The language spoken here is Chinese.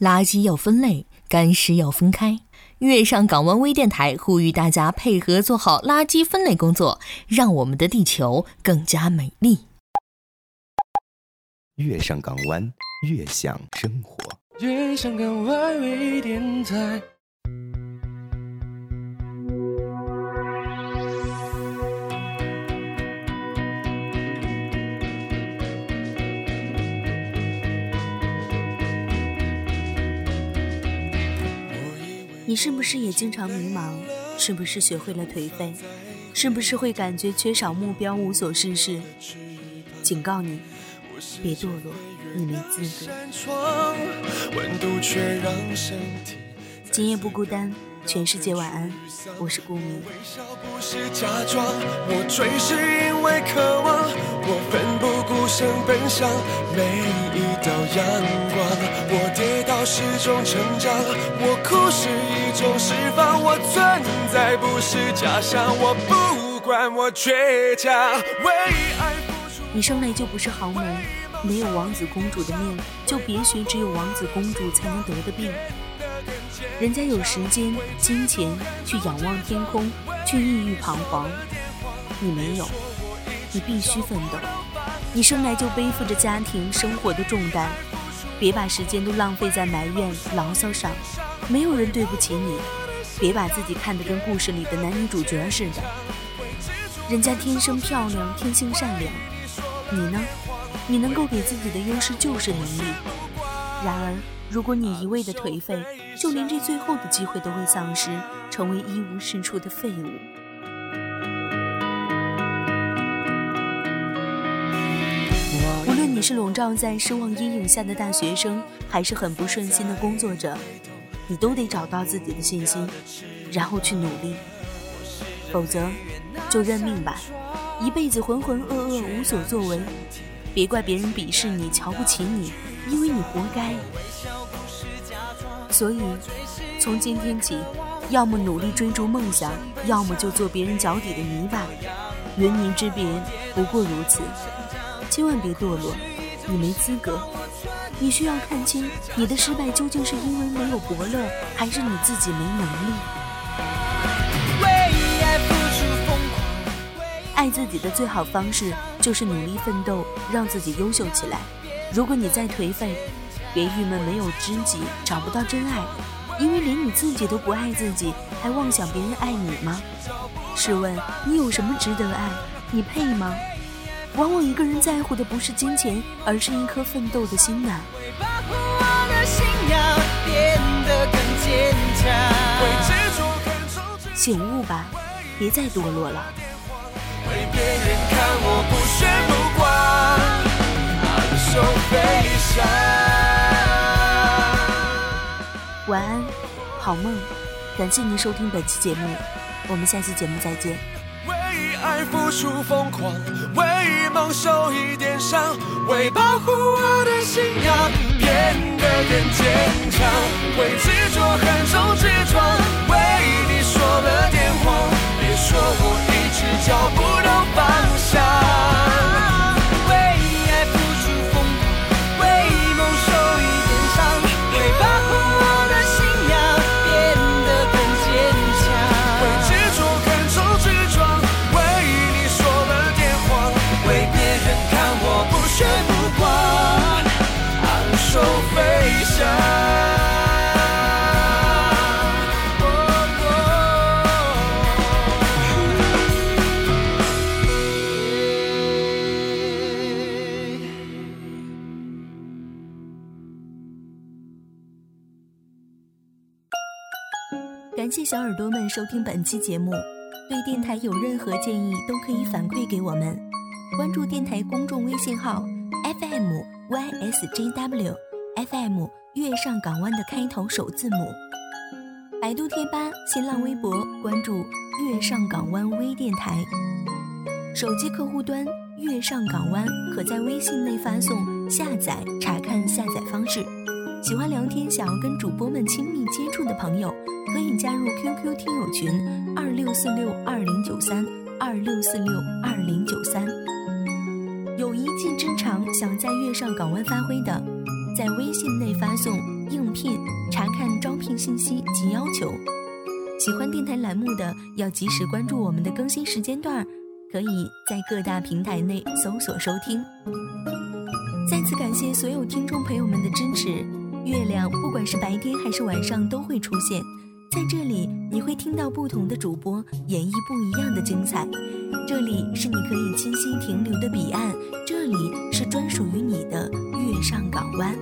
垃圾要分类，干湿要分开。月上港湾微电台呼吁大家配合做好垃圾分类工作，让我们的地球更加美丽。月上港湾，悦享生活。月上港湾微电台。你是不是也经常迷茫？是不是学会了颓废？是不是会感觉缺少目标、无所事事？警告你，别堕落，你没资格。今夜不孤单。全世界晚安，我是顾明。微笑不是假装，我追是因为渴望，我奋不顾身奔向每一道阳光。我跌倒是种成长，我哭是一种释放。我存在不是假象，我不管我倔强。为爱付出。你生来就不是豪门，没有王子公主的命，就别学只有王子公主才能得的病。人家有时间、金钱去仰望天空，去抑郁彷徨，你没有，你必须奋斗。你生来就背负着家庭生活的重担，别把时间都浪费在埋怨、牢骚上。没有人对不起你，别把自己看得跟故事里的男女主角似的。人家天生漂亮，天性善良，你呢？你能够给自己的优势就是能力。然而。如果你一味的颓废，就连这最后的机会都会丧失，成为一无是处的废物。无论你是笼罩在失望阴影下的大学生，还是很不顺心的工作者，你都得找到自己的信心，然后去努力。否则，就认命吧，一辈子浑浑噩噩无所作为。别怪别人鄙视你、瞧不起你，因为你活该。所以，从今天起，要么努力追逐梦想，要么就做别人脚底的泥巴。人泥之别不过如此，千万别堕落，你没资格。你需要看清，你的失败究竟是因为没有伯乐，还是你自己没能力。爱自己的最好方式就是努力奋斗，让自己优秀起来。如果你再颓废，别郁闷，没有知己，找不到真爱，因为连你自己都不爱自己，还妄想别人爱你吗？试问你有什么值得爱？你配吗？往往一个人在乎的不是金钱，而是一颗奋斗的心呐。醒悟吧，别再堕落了。为别人看我不炫目光，昂首飞翔。晚安，好梦。感谢您收听本期节目，我们下期节目再见。为爱付出疯狂，为梦受一点伤，为保护我的信仰变得更坚强，为执着横冲直撞，为你说了点谎，别说我一直脚步感谢小耳朵们收听本期节目，对电台有任何建议都可以反馈给我们。关注电台公众微信号 FM YSJW FM 月上港湾的开头首字母。百度贴吧、新浪微博关注月上港湾微电台。手机客户端月上港湾可在微信内发送下载查看下载方式。喜欢聊天、想要跟主播们亲密接触的朋友。可以加入 QQ 听友群二六四六二零九三二六四六二零九三。有一技之长，想在月上港湾发挥的，在微信内发送应聘信息及要求。喜欢电台栏目的，要及时关注我们的更新时间段，可以在各大平台内搜索收听。再次感谢所有听众朋友们的支持。月亮不管是白天还是晚上都会出现在这里，你会听到不同的主播演绎不一样的精彩。这里是你可以栖息停留的彼岸，这里是专属于你的月上港湾。